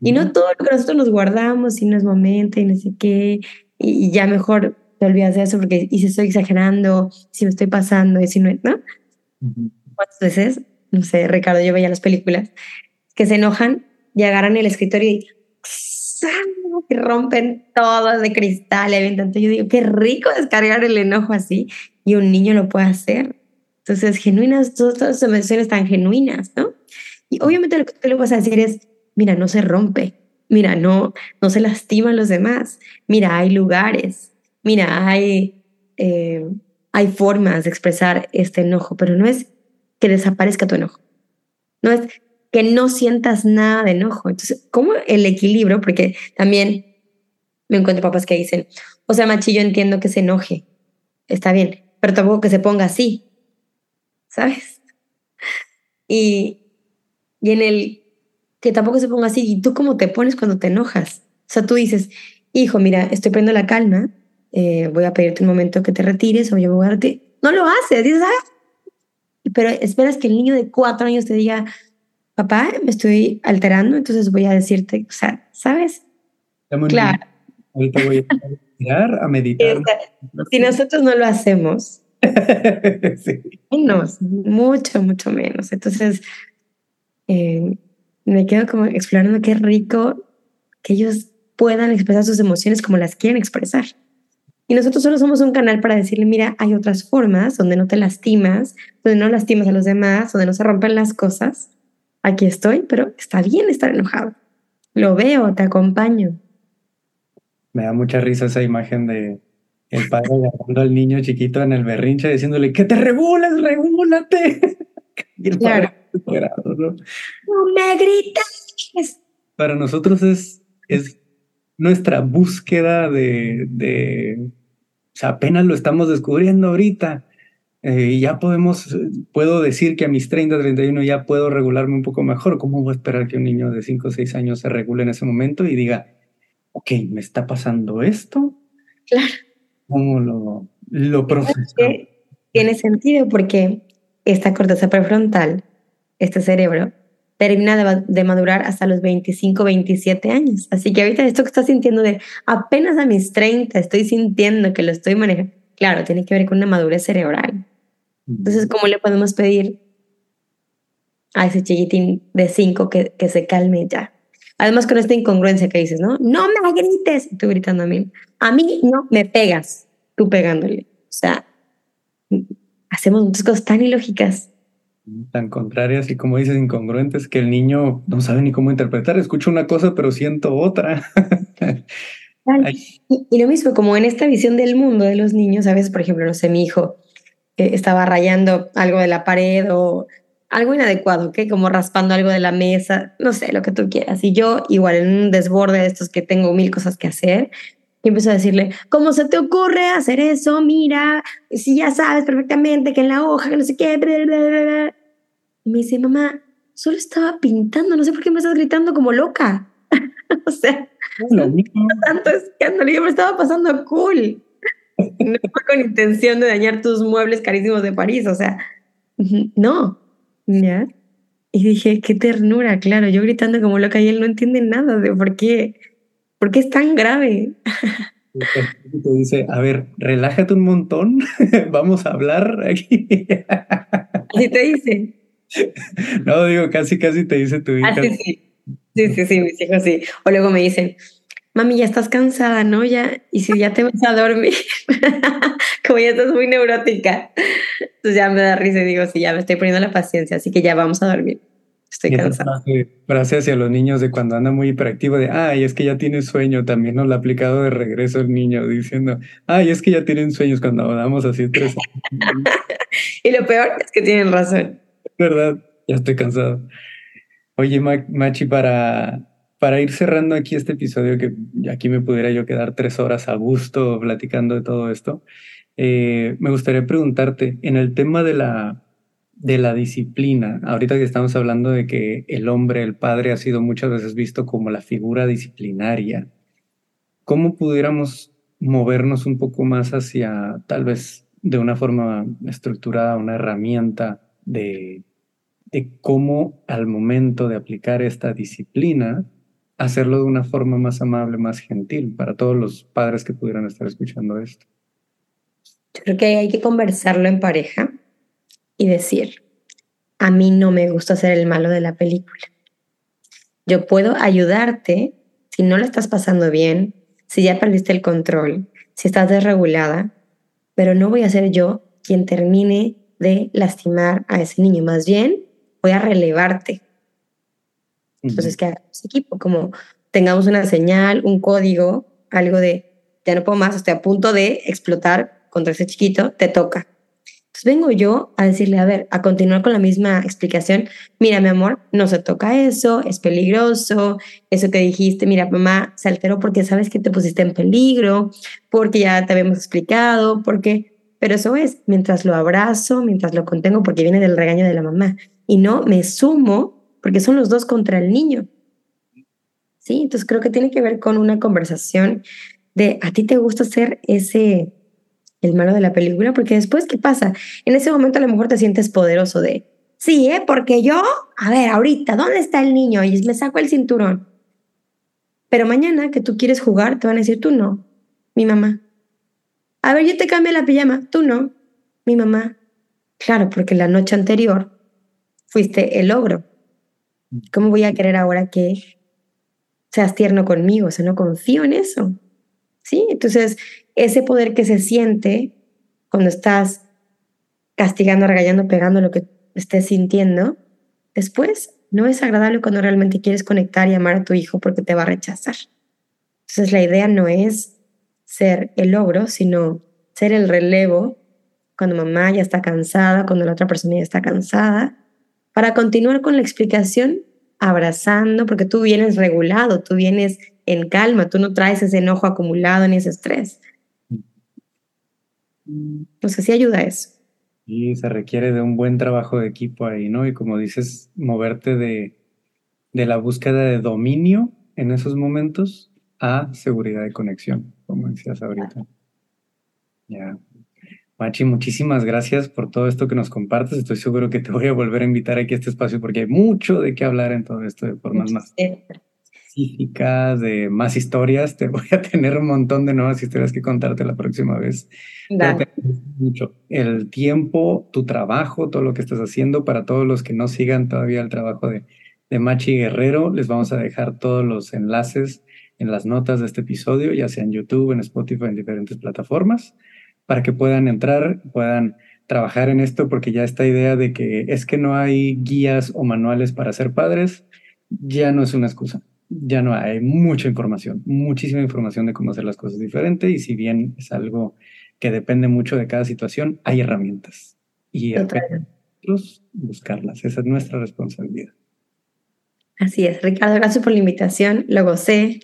Y no todo lo que nosotros nos guardamos y no es momento y no sé qué, y, ya mejor te olvidas de eso porque y si estoy exagerando, si me estoy pasando, y si no, ¿no? ¿Cuántas veces? No sé, Ricardo, yo veía las películas que se enojan y agarran el escritorio y, y rompen todo de cristal y. Yo digo, qué rico descargar el enojo así y un niño lo puede hacer. Entonces, genuinas, todas las emociones tan genuinas, ¿no? Y obviamente lo que tú le vas a decir es, mira, no se rompe, mira, no, no se lastiman los demás, mira, hay lugares, mira, hay, eh, hay formas de expresar este enojo, pero no es que desaparezca tu enojo, no es que no sientas nada de enojo. Entonces, ¿cómo el equilibrio? Porque también me encuentro papás que dicen, o sea, Machi, yo entiendo que se enoje, está bien, pero tampoco que se ponga así. ¿sabes? Y, y en el que tampoco se ponga así, ¿y tú cómo te pones cuando te enojas? O sea, tú dices, hijo, mira, estoy perdiendo la calma, eh, voy a pedirte un momento que te retires o yo voy a retirar. No lo haces, dices. Pero esperas que el niño de cuatro años te diga, papá, me estoy alterando, entonces voy a decirte, o sea, ¿sabes? Claro. Ahorita voy a tirar, a meditar. Si nosotros no lo hacemos, Menos, mucho, mucho menos. Entonces, eh, me quedo como explorando qué rico que ellos puedan expresar sus emociones como las quieren expresar. Y nosotros solo somos un canal para decirle, mira, hay otras formas donde no te lastimas, donde no lastimas a los demás, donde no se rompen las cosas. Aquí estoy, pero está bien estar enojado. Lo veo, te acompaño. Me da mucha risa esa imagen de, el padre agarrando al niño chiquito en el berrinche diciéndole que te regules, regúlate. Y el claro. ¿no? me gritas. Para nosotros es, es nuestra búsqueda de, de, o sea, apenas lo estamos descubriendo ahorita, eh, ya podemos, puedo decir que a mis 30, 31 ya puedo regularme un poco mejor. ¿Cómo voy a esperar que un niño de 5 o 6 años se regule en ese momento y diga, ok, me está pasando esto? Claro. ¿Cómo lo, lo? Tiene sentido porque esta corteza prefrontal, este cerebro, termina de, madurar hasta los 25, 27 años. Así que ahorita esto que estás sintiendo de apenas a mis 30 estoy sintiendo que lo estoy manejando, claro, tiene que ver con una madurez cerebral. Entonces, ¿cómo le podemos pedir a ese chiquitín de 5 que, que se calme ya? Además con esta incongruencia que dices, ¿no? No me grites, tú gritando a mí. A mí no me pegas, tú pegándole. O sea, hacemos muchas cosas tan ilógicas. Tan contrarias y como dices, incongruentes, que el niño no sabe ni cómo interpretar. Escucho una cosa, pero siento otra. y, lo mismo, como en esta visión del mundo de los niños, a veces, por ejemplo, no sé, mi hijo estaba rayando algo de la pared o algo inadecuado, ¿ok? Como raspando algo de la mesa, no sé, lo que tú quieras. Y yo, igual, en un desborde de estos que tengo mil cosas que hacer, y empezó a decirle, ¿cómo se te ocurre hacer eso? Mira, si ya sabes perfectamente que en la hoja, que no sé qué. Y me dice, mamá, solo estaba pintando, no sé por qué me estás gritando como loca. o sea, no, tanto escándalo, yo me estaba pasando cool. No fue con intención de dañar tus muebles carísimos de París, o sea, no. ¿Ya? Y dije, qué ternura, claro, yo gritando como loca y él no entiende nada de por qué ¿Por qué es tan grave? Te dice, a ver, relájate un montón, vamos a hablar aquí. Así te dice. No, digo, casi, casi te dice tu hija. Ah, sí, sí. Sí, sí, sí, mis hijos sí. O luego me dicen, mami, ya estás cansada, ¿no? Ya, y si ya te vas a dormir, como ya estás muy neurótica. Entonces ya me da risa y digo, sí, ya me estoy poniendo la paciencia, así que ya vamos a dormir. Estoy cansada. Frase, hacia los niños de cuando anda muy hiperactivo de, ay, es que ya tiene sueño, también nos lo ha aplicado de regreso el niño diciendo, ay, es que ya tienen sueños cuando hablamos así tres Y lo peor es que tienen razón. ¿Verdad? Ya estoy cansado. Oye, Machi, para, para ir cerrando aquí este episodio, que aquí me pudiera yo quedar tres horas a gusto platicando de todo esto, eh, me gustaría preguntarte, en el tema de la de la disciplina. Ahorita que estamos hablando de que el hombre, el padre, ha sido muchas veces visto como la figura disciplinaria, ¿cómo pudiéramos movernos un poco más hacia, tal vez de una forma estructurada, una herramienta de, de cómo al momento de aplicar esta disciplina, hacerlo de una forma más amable, más gentil para todos los padres que pudieran estar escuchando esto? Yo creo que hay que conversarlo en pareja y decir, a mí no me gusta ser el malo de la película. Yo puedo ayudarte si no lo estás pasando bien, si ya perdiste el control, si estás desregulada, pero no voy a ser yo quien termine de lastimar a ese niño. Más bien, voy a relevarte. Entonces, que hagamos equipo, como tengamos una señal, un código, algo de, ya no puedo más, estoy a punto de explotar contra ese chiquito, te toca. Entonces vengo yo a decirle, a ver, a continuar con la misma explicación. Mira, mi amor, no se toca eso, es peligroso, eso que dijiste, mira, mamá se alteró porque sabes que te pusiste en peligro, porque ya te habíamos explicado, porque, pero eso es, mientras lo abrazo, mientras lo contengo, porque viene del regaño de la mamá, y no me sumo, porque son los dos contra el niño. Sí, entonces creo que tiene que ver con una conversación de, ¿a ti te gusta ser ese el malo de la película, porque después, ¿qué pasa? En ese momento a lo mejor te sientes poderoso de, sí, ¿eh? Porque yo, a ver, ahorita, ¿dónde está el niño? Y me saco el cinturón. Pero mañana que tú quieres jugar, te van a decir, tú no, mi mamá. A ver, yo te cambio la pijama, tú no, mi mamá. Claro, porque la noche anterior fuiste el ogro. ¿Cómo voy a querer ahora que seas tierno conmigo? O sea, no confío en eso. ¿Sí? Entonces, ese poder que se siente cuando estás castigando, regañando, pegando lo que estés sintiendo, después no es agradable cuando realmente quieres conectar y amar a tu hijo porque te va a rechazar. Entonces la idea no es ser el logro, sino ser el relevo cuando mamá ya está cansada, cuando la otra persona ya está cansada, para continuar con la explicación abrazando, porque tú vienes regulado, tú vienes en calma, tú no traes ese enojo acumulado ni ese estrés. No sé si ayuda eso. Y se requiere de un buen trabajo de equipo ahí, ¿no? Y como dices, moverte de, de la búsqueda de dominio en esos momentos a seguridad de conexión, como decías ahorita. Ya. Machi, muchísimas gracias por todo esto que nos compartes. Estoy seguro que te voy a volver a invitar aquí a este espacio porque hay mucho de qué hablar en todo esto de formas más específicas, de más historias. Te voy a tener un montón de nuevas historias que contarte la próxima vez. Mucho. El tiempo, tu trabajo, todo lo que estás haciendo, para todos los que no sigan todavía el trabajo de, de Machi Guerrero, les vamos a dejar todos los enlaces en las notas de este episodio, ya sea en YouTube, en Spotify, en diferentes plataformas para que puedan entrar, puedan trabajar en esto, porque ya esta idea de que es que no hay guías o manuales para ser padres, ya no es una excusa. Ya no hay mucha información, muchísima información de cómo hacer las cosas diferente y si bien es algo que depende mucho de cada situación, hay herramientas y nosotros buscarlas. Esa es nuestra responsabilidad. Así es, Ricardo, gracias por la invitación, lo gocé.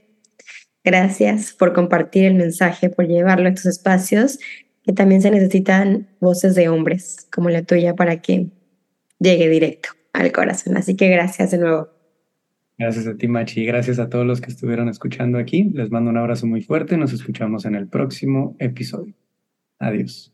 Gracias por compartir el mensaje, por llevarlo a estos espacios que también se necesitan voces de hombres como la tuya para que llegue directo al corazón. Así que gracias de nuevo. Gracias a ti, Machi, gracias a todos los que estuvieron escuchando aquí. Les mando un abrazo muy fuerte. Nos escuchamos en el próximo episodio. Adiós.